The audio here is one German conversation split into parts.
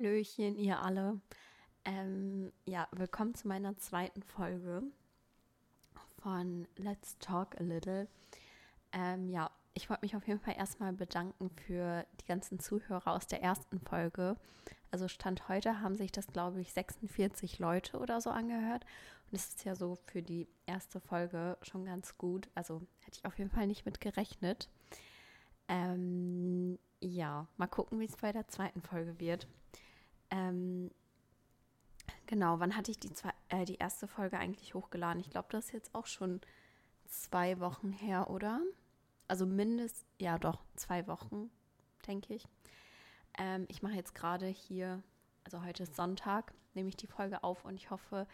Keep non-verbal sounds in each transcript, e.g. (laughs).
Hallöchen, ihr alle. Ähm, ja, willkommen zu meiner zweiten Folge von Let's Talk a Little. Ähm, ja, ich wollte mich auf jeden Fall erstmal bedanken für die ganzen Zuhörer aus der ersten Folge. Also Stand heute haben sich das, glaube ich, 46 Leute oder so angehört. Und das ist ja so für die erste Folge schon ganz gut. Also hätte ich auf jeden Fall nicht mit gerechnet. Ähm, ja, mal gucken, wie es bei der zweiten Folge wird. Ähm, genau, wann hatte ich die, zwei, äh, die erste Folge eigentlich hochgeladen? Ich glaube, das ist jetzt auch schon zwei Wochen her, oder? Also mindestens, ja doch, zwei Wochen, denke ich. Ähm, ich mache jetzt gerade hier, also heute ist Sonntag, nehme ich die Folge auf und ich hoffe,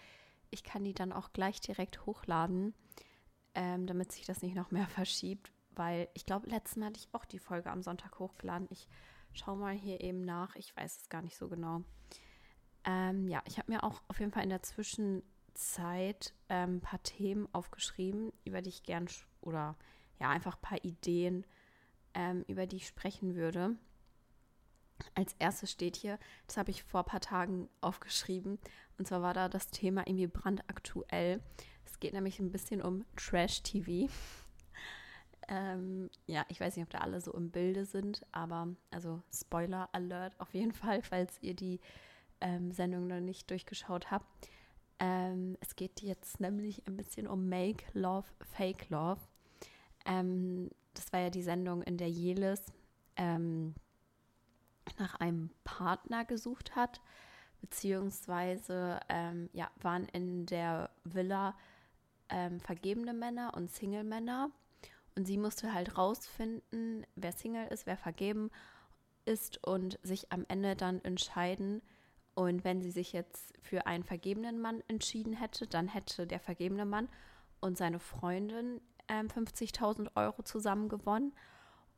ich kann die dann auch gleich direkt hochladen, ähm, damit sich das nicht noch mehr (laughs) verschiebt, weil ich glaube, letztes Mal hatte ich auch die Folge am Sonntag hochgeladen. Ich schau mal hier eben nach. Ich weiß es gar nicht so genau. Ähm, ja, ich habe mir auch auf jeden Fall in der Zwischenzeit ähm, ein paar Themen aufgeschrieben, über die ich gern oder ja, einfach ein paar Ideen, ähm, über die ich sprechen würde. Als erstes steht hier, das habe ich vor ein paar Tagen aufgeschrieben, und zwar war da das Thema irgendwie brandaktuell. Es geht nämlich ein bisschen um Trash-TV. Ähm, ja, ich weiß nicht, ob da alle so im Bilde sind, aber also Spoiler Alert auf jeden (laughs) Fall, falls ihr die ähm, Sendung noch nicht durchgeschaut habt. Ähm, es geht jetzt nämlich ein bisschen um Make Love, Fake Love. Ähm, das war ja die Sendung, in der Jelis ähm, nach einem Partner gesucht hat, beziehungsweise ähm, ja, waren in der Villa vergebene Männer und Single-Männer und sie musste halt rausfinden, wer Single ist, wer vergeben ist und sich am Ende dann entscheiden. Und wenn sie sich jetzt für einen vergebenen Mann entschieden hätte, dann hätte der vergebene Mann und seine Freundin äh, 50.000 Euro zusammen gewonnen.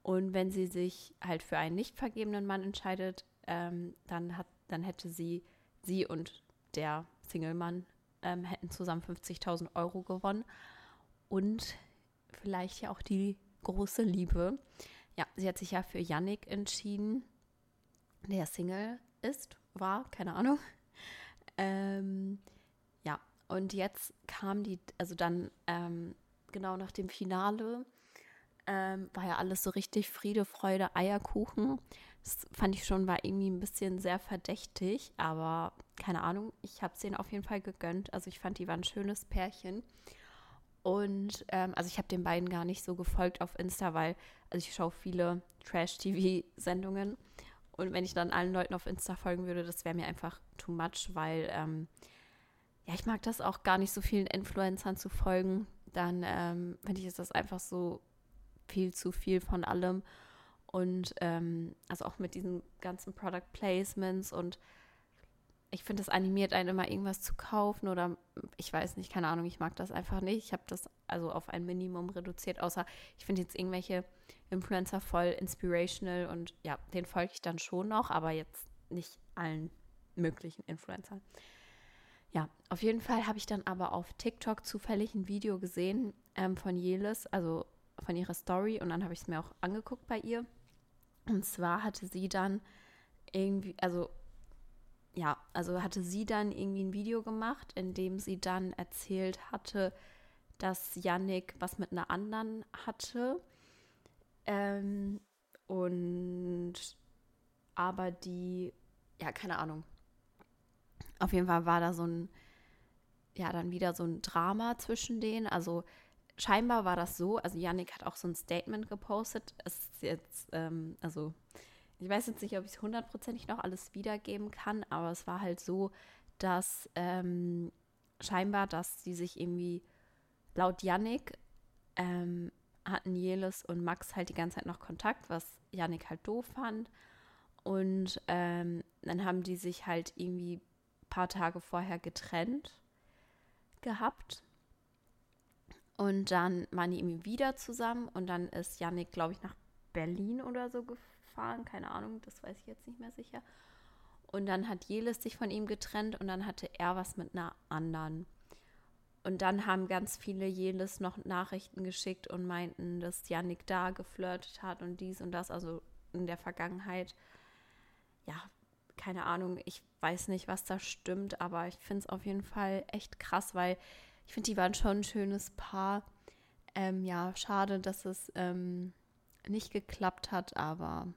Und wenn sie sich halt für einen nicht vergebenen Mann entscheidet, ähm, dann, hat, dann hätte sie, sie und der Single-Mann ähm, hätten zusammen 50.000 Euro gewonnen. Und vielleicht ja auch die große Liebe. Ja, sie hat sich ja für Yannick entschieden, der Single ist, war, keine Ahnung. Ähm, ja, und jetzt kam die, also dann ähm, genau nach dem Finale, ähm, war ja alles so richtig Friede, Freude, Eierkuchen. Das fand ich schon, war irgendwie ein bisschen sehr verdächtig, aber keine Ahnung, ich habe es denen auf jeden Fall gegönnt. Also ich fand, die waren ein schönes Pärchen. Und ähm, also ich habe den beiden gar nicht so gefolgt auf Insta, weil also ich schaue viele Trash-TV-Sendungen. Und wenn ich dann allen Leuten auf Insta folgen würde, das wäre mir einfach too much, weil ähm, ja, ich mag das auch gar nicht so vielen Influencern zu folgen. Dann ähm, finde ich, ist das einfach so viel zu viel von allem. Und ähm, also auch mit diesen ganzen Product Placements und ich finde, es animiert einen immer irgendwas zu kaufen oder ich weiß nicht, keine Ahnung, ich mag das einfach nicht. Ich habe das also auf ein Minimum reduziert, außer ich finde jetzt irgendwelche Influencer voll inspirational und ja, den folge ich dann schon noch, aber jetzt nicht allen möglichen Influencern. Ja, auf jeden Fall habe ich dann aber auf TikTok zufällig ein Video gesehen ähm, von Jelis, also von ihrer Story und dann habe ich es mir auch angeguckt bei ihr. Und zwar hatte sie dann irgendwie, also ja, also hatte sie dann irgendwie ein Video gemacht, in dem sie dann erzählt hatte, dass Yannick was mit einer anderen hatte. Ähm, und aber die, ja, keine Ahnung. Auf jeden Fall war da so ein, ja, dann wieder so ein Drama zwischen denen. Also scheinbar war das so, also Yannick hat auch so ein Statement gepostet. Es ist jetzt, ähm, also ich weiß jetzt nicht, ob ich es hundertprozentig noch alles wiedergeben kann, aber es war halt so, dass ähm, scheinbar, dass sie sich irgendwie laut Yannick ähm, hatten Jelis und Max halt die ganze Zeit noch Kontakt, was Yannick halt doof fand. Und ähm, dann haben die sich halt irgendwie ein paar Tage vorher getrennt gehabt. Und dann waren die irgendwie wieder zusammen und dann ist Yannick, glaube ich, nach Berlin oder so gefahren gefahren, keine Ahnung, das weiß ich jetzt nicht mehr sicher. Und dann hat Jelis sich von ihm getrennt und dann hatte er was mit einer anderen. Und dann haben ganz viele Jelis noch Nachrichten geschickt und meinten, dass Yannick da geflirtet hat und dies und das, also in der Vergangenheit. Ja, keine Ahnung, ich weiß nicht, was da stimmt, aber ich finde es auf jeden Fall echt krass, weil ich finde, die waren schon ein schönes Paar. Ähm, ja, schade, dass es ähm, nicht geklappt hat, aber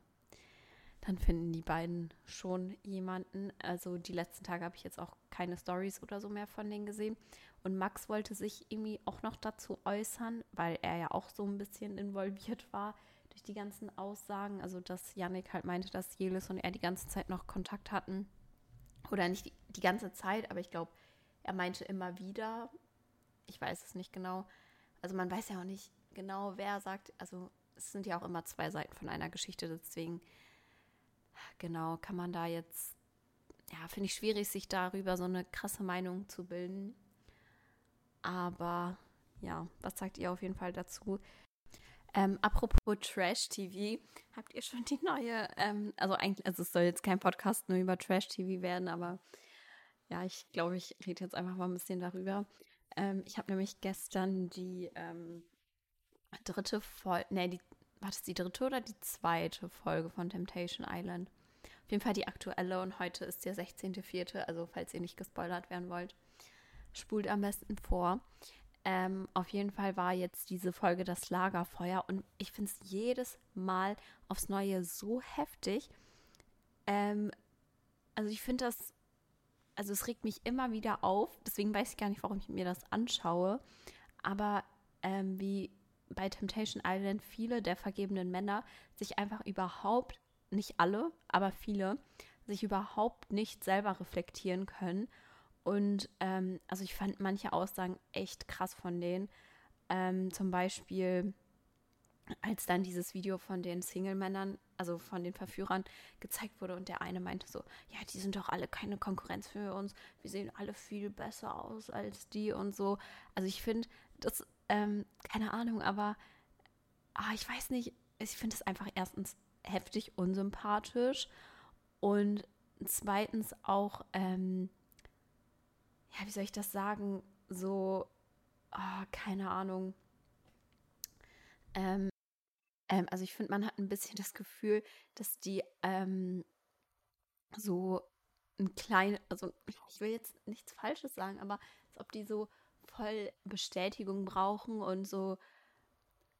dann finden die beiden schon jemanden. Also die letzten Tage habe ich jetzt auch keine Stories oder so mehr von denen gesehen. Und Max wollte sich irgendwie auch noch dazu äußern, weil er ja auch so ein bisschen involviert war durch die ganzen Aussagen. Also dass Yannick halt meinte, dass Jelis und er die ganze Zeit noch Kontakt hatten. Oder nicht die, die ganze Zeit, aber ich glaube, er meinte immer wieder. Ich weiß es nicht genau. Also man weiß ja auch nicht genau, wer sagt. Also es sind ja auch immer zwei Seiten von einer Geschichte, deswegen genau kann man da jetzt, ja, finde ich schwierig, sich darüber so eine krasse Meinung zu bilden. Aber ja, was sagt ihr auf jeden Fall dazu? Ähm, apropos Trash-TV, habt ihr schon die neue, ähm, also eigentlich, also es soll jetzt kein Podcast nur über Trash-TV werden, aber ja, ich glaube, ich rede jetzt einfach mal ein bisschen darüber. Ähm, ich habe nämlich gestern die ähm, dritte Folge, nee, die, war das die dritte oder die zweite Folge von Temptation Island? Jeden Fall die aktuelle und heute ist der 16.04., also falls ihr nicht gespoilert werden wollt, spult am besten vor. Ähm, auf jeden Fall war jetzt diese Folge das Lagerfeuer und ich finde es jedes Mal aufs Neue so heftig. Ähm, also ich finde das, also es regt mich immer wieder auf, deswegen weiß ich gar nicht, warum ich mir das anschaue. Aber ähm, wie bei Temptation Island viele der vergebenen Männer sich einfach überhaupt, nicht alle, aber viele, sich überhaupt nicht selber reflektieren können. Und ähm, also ich fand manche Aussagen echt krass von denen. Ähm, zum Beispiel, als dann dieses Video von den Single-Männern, also von den Verführern, gezeigt wurde und der eine meinte so, ja, die sind doch alle keine Konkurrenz für uns, wir sehen alle viel besser aus als die und so. Also ich finde, das ähm, keine Ahnung, aber ah, ich weiß nicht, ich finde es einfach erstens heftig unsympathisch und zweitens auch, ähm, ja, wie soll ich das sagen, so, oh, keine Ahnung. Ähm, ähm, also ich finde, man hat ein bisschen das Gefühl, dass die ähm, so ein kleines, also ich will jetzt nichts Falsches sagen, aber als ob die so voll Bestätigung brauchen und so.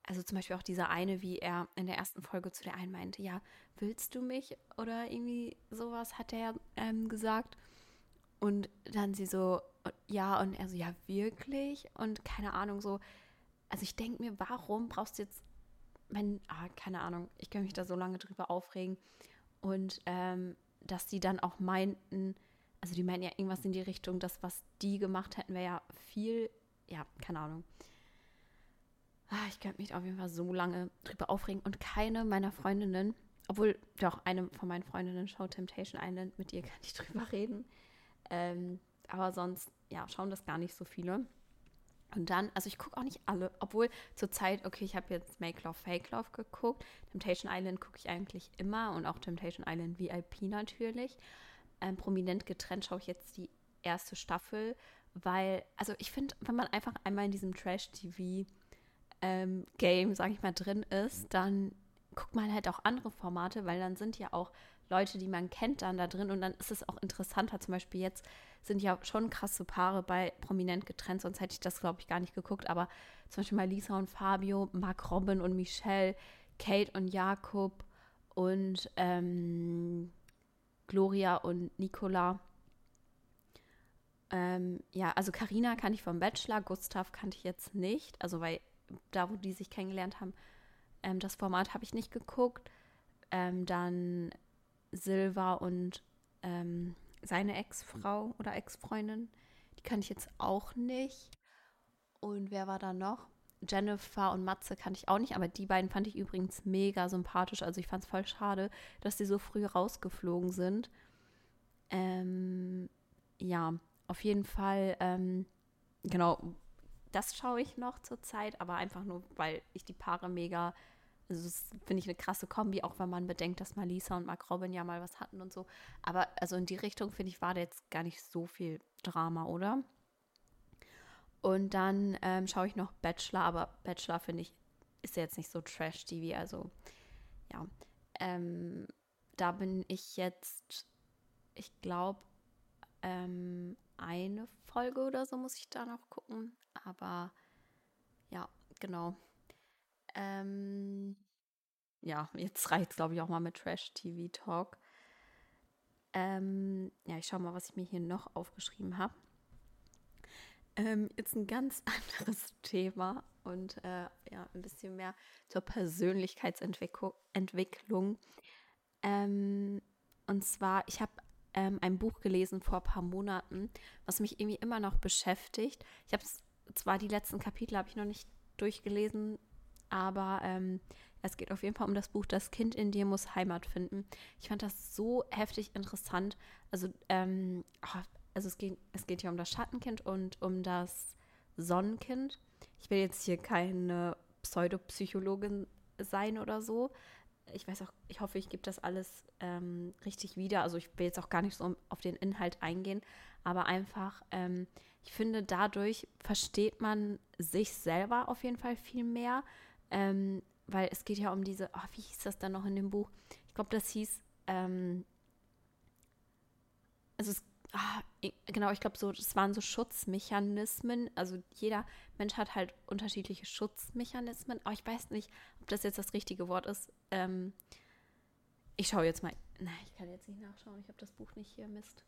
Also zum Beispiel auch dieser eine, wie er in der ersten Folge zu der einen meinte, ja, willst du mich? Oder irgendwie sowas hat er ähm, gesagt. Und dann sie so, ja, und er so, ja, wirklich? Und keine Ahnung, so. Also ich denke mir, warum brauchst du jetzt, wenn, ah, keine Ahnung, ich kann mich da so lange drüber aufregen. Und ähm, dass die dann auch meinten, also die meinen ja irgendwas in die Richtung, das, was die gemacht hätten, wäre ja viel, ja, keine Ahnung. Ah, ich könnte mich auf jeden Fall so lange drüber aufregen und keine meiner Freundinnen, obwohl doch eine von meinen Freundinnen schaut Temptation Island, mit ihr kann ich drüber reden. Ähm, aber sonst, ja, schauen das gar nicht so viele. Und dann, also ich gucke auch nicht alle, obwohl zur Zeit, okay, ich habe jetzt Make Love, Fake Love geguckt. Temptation Island gucke ich eigentlich immer und auch Temptation Island VIP natürlich ähm, prominent getrennt schaue ich jetzt die erste Staffel, weil, also ich finde, wenn man einfach einmal in diesem Trash-TV-Game, ähm, sage ich mal, drin ist, dann guckt man halt auch andere Formate, weil dann sind ja auch Leute, die man kennt, dann da drin und dann ist es auch interessanter. Zum Beispiel jetzt sind ja schon krasse Paare bei Prominent getrennt, sonst hätte ich das, glaube ich, gar nicht geguckt. Aber zum Beispiel mal Lisa und Fabio, Mark Robin und Michelle, Kate und Jakob und ähm, Gloria und Nicola. Ähm, ja, also Karina kann ich vom Bachelor, Gustav kannte ich jetzt nicht. Also weil da, wo die sich kennengelernt haben, ähm, das Format habe ich nicht geguckt. Ähm, dann Silva und ähm, seine Ex-Frau oder Ex-Freundin, die kannte ich jetzt auch nicht. Und wer war da noch? Jennifer und Matze kannte ich auch nicht, aber die beiden fand ich übrigens mega sympathisch. Also ich fand es voll schade, dass die so früh rausgeflogen sind. Ähm, ja, auf jeden Fall, ähm, genau, das schaue ich noch zur Zeit, aber einfach nur, weil ich die Paare mega, also das finde ich eine krasse Kombi, auch wenn man bedenkt, dass Malisa und Mark Robin ja mal was hatten und so. Aber also in die Richtung, finde ich, war da jetzt gar nicht so viel Drama, oder? Und dann ähm, schaue ich noch Bachelor, aber Bachelor finde ich, ist jetzt nicht so trash-TV. Also ja, ähm, da bin ich jetzt ich glaube, ähm, eine Folge oder so muss ich da noch gucken. Aber ja, genau. Ähm, ja, jetzt reicht es, glaube ich, auch mal mit Trash-TV-Talk. Ähm, ja, ich schaue mal, was ich mir hier noch aufgeschrieben habe. Ähm, jetzt ein ganz (laughs) anderes Thema und äh, ja, ein bisschen mehr zur Persönlichkeitsentwicklung. Ähm, und zwar, ich habe ähm, ein Buch gelesen vor ein paar Monaten, was mich irgendwie immer noch beschäftigt. Ich habe zwar die letzten Kapitel habe ich noch nicht durchgelesen, aber ähm, es geht auf jeden Fall um das Buch Das Kind in dir muss Heimat finden. Ich fand das so heftig interessant. Also, ähm, oh, also es geht, es geht hier um das Schattenkind und um das Sonnenkind. Ich will jetzt hier keine Pseudopsychologin sein oder so. Ich weiß auch, ich hoffe, ich gebe das alles ähm, richtig wieder. Also ich will jetzt auch gar nicht so auf den Inhalt eingehen, aber einfach, ähm, ich finde, dadurch versteht man sich selber auf jeden Fall viel mehr. Ähm, weil es geht ja um diese, oh, wie hieß das dann noch in dem Buch? Ich glaube, das hieß, ähm, also es, ah, genau, ich glaube, so, das waren so Schutzmechanismen. Also jeder Mensch hat halt unterschiedliche Schutzmechanismen. Aber ich weiß nicht, ob das jetzt das richtige Wort ist. Ähm, ich schaue jetzt mal. Nein, ich kann jetzt nicht nachschauen. Ich habe das Buch nicht hier, Mist.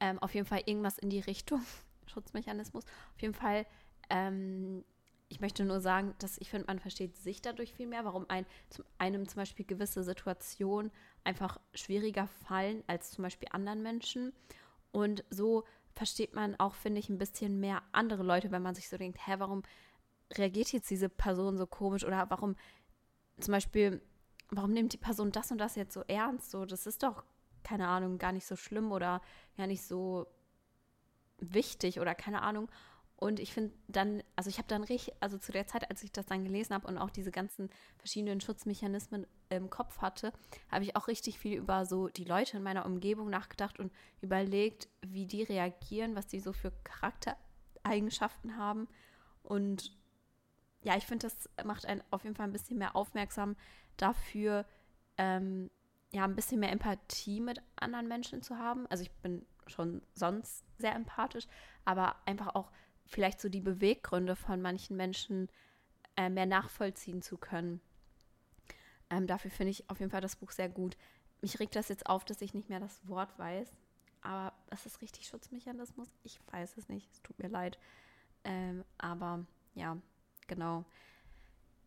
Ähm, auf jeden Fall irgendwas in die Richtung. (laughs) Schutzmechanismus. Auf jeden Fall ähm, ich möchte nur sagen, dass ich finde, man versteht sich dadurch viel mehr, warum ein, zum, einem zum Beispiel gewisse Situationen einfach schwieriger fallen als zum Beispiel anderen Menschen. Und so versteht man auch, finde ich, ein bisschen mehr andere Leute, wenn man sich so denkt, hä, warum reagiert jetzt diese Person so komisch oder warum zum Beispiel, warum nimmt die Person das und das jetzt so ernst? So, das ist doch, keine Ahnung, gar nicht so schlimm oder gar nicht so wichtig oder keine Ahnung. Und ich finde dann, also ich habe dann richtig, also zu der Zeit, als ich das dann gelesen habe und auch diese ganzen verschiedenen Schutzmechanismen im Kopf hatte, habe ich auch richtig viel über so die Leute in meiner Umgebung nachgedacht und überlegt, wie die reagieren, was die so für Charaktereigenschaften haben. Und ja, ich finde, das macht einen auf jeden Fall ein bisschen mehr aufmerksam dafür, ähm, ja, ein bisschen mehr Empathie mit anderen Menschen zu haben. Also ich bin schon sonst sehr empathisch, aber einfach auch vielleicht so die Beweggründe von manchen Menschen äh, mehr nachvollziehen zu können. Ähm, dafür finde ich auf jeden Fall das Buch sehr gut. Mich regt das jetzt auf, dass ich nicht mehr das Wort weiß. Aber das ist richtig Schutzmechanismus? Ich weiß es nicht. Es tut mir leid. Ähm, aber ja, genau.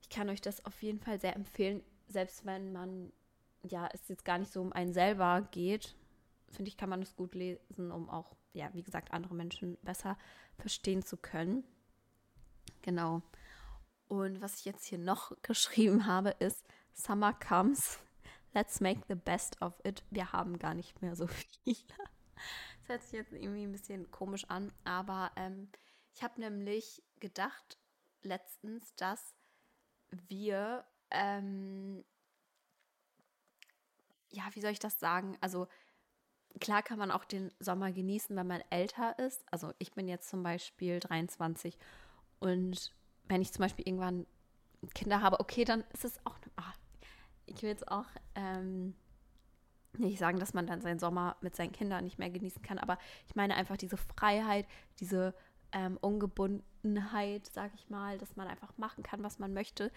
Ich kann euch das auf jeden Fall sehr empfehlen, selbst wenn man, ja, es jetzt gar nicht so um einen selber geht, finde ich, kann man es gut lesen, um auch, ja, wie gesagt, andere Menschen besser verstehen zu können. Genau. Und was ich jetzt hier noch (laughs) geschrieben habe, ist Summer comes. (laughs) Let's make the best of it. Wir haben gar nicht mehr so (laughs) viele. Das hört sich jetzt irgendwie ein bisschen komisch an, aber ähm, ich habe nämlich gedacht letztens, dass wir, ähm, ja, wie soll ich das sagen? Also klar kann man auch den Sommer genießen, wenn man älter ist. Also ich bin jetzt zum Beispiel 23 und wenn ich zum Beispiel irgendwann Kinder habe, okay, dann ist es auch, ach, ich will jetzt auch ähm, nicht sagen, dass man dann seinen Sommer mit seinen Kindern nicht mehr genießen kann, aber ich meine einfach diese Freiheit, diese ähm, Ungebundenheit, sage ich mal, dass man einfach machen kann, was man möchte.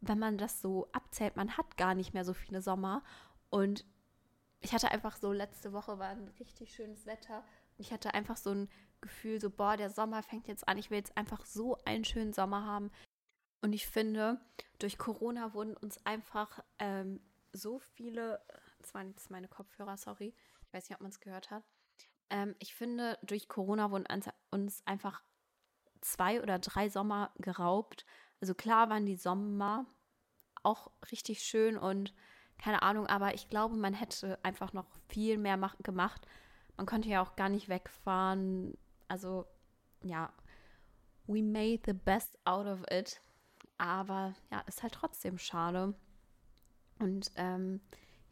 Wenn man das so abzählt, man hat gar nicht mehr so viele Sommer und ich hatte einfach so, letzte Woche war ein richtig schönes Wetter. Ich hatte einfach so ein Gefühl, so, boah, der Sommer fängt jetzt an. Ich will jetzt einfach so einen schönen Sommer haben. Und ich finde, durch Corona wurden uns einfach ähm, so viele, das waren jetzt meine Kopfhörer, sorry, ich weiß nicht, ob man es gehört hat. Ähm, ich finde, durch Corona wurden uns einfach zwei oder drei Sommer geraubt. Also klar waren die Sommer auch richtig schön und keine Ahnung, aber ich glaube, man hätte einfach noch viel mehr mach, gemacht. Man konnte ja auch gar nicht wegfahren. Also, ja, we made the best out of it. Aber ja, ist halt trotzdem schade. Und ähm,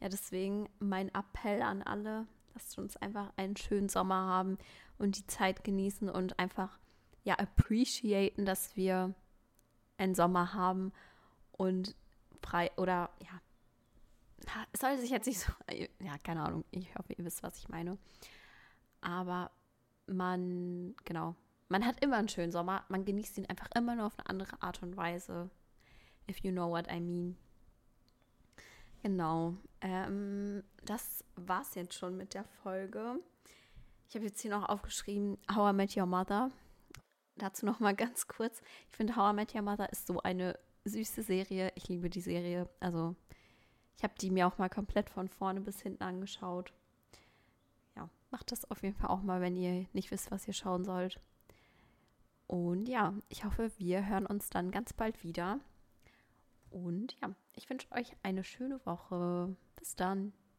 ja, deswegen mein Appell an alle, lasst uns einfach einen schönen Sommer haben und die Zeit genießen und einfach ja appreciaten, dass wir einen Sommer haben und frei oder ja soll sich jetzt nicht so, ja, keine Ahnung, ich hoffe, ihr wisst, was ich meine. Aber man, genau, man hat immer einen schönen Sommer. Man genießt ihn einfach immer nur auf eine andere Art und Weise. If you know what I mean. Genau. Ähm, das war's jetzt schon mit der Folge. Ich habe jetzt hier noch aufgeschrieben, How I Met Your Mother. Dazu noch mal ganz kurz. Ich finde, How I Met Your Mother ist so eine süße Serie. Ich liebe die Serie. Also, ich habe die mir auch mal komplett von vorne bis hinten angeschaut. Ja, macht das auf jeden Fall auch mal, wenn ihr nicht wisst, was ihr schauen sollt. Und ja, ich hoffe, wir hören uns dann ganz bald wieder. Und ja, ich wünsche euch eine schöne Woche. Bis dann.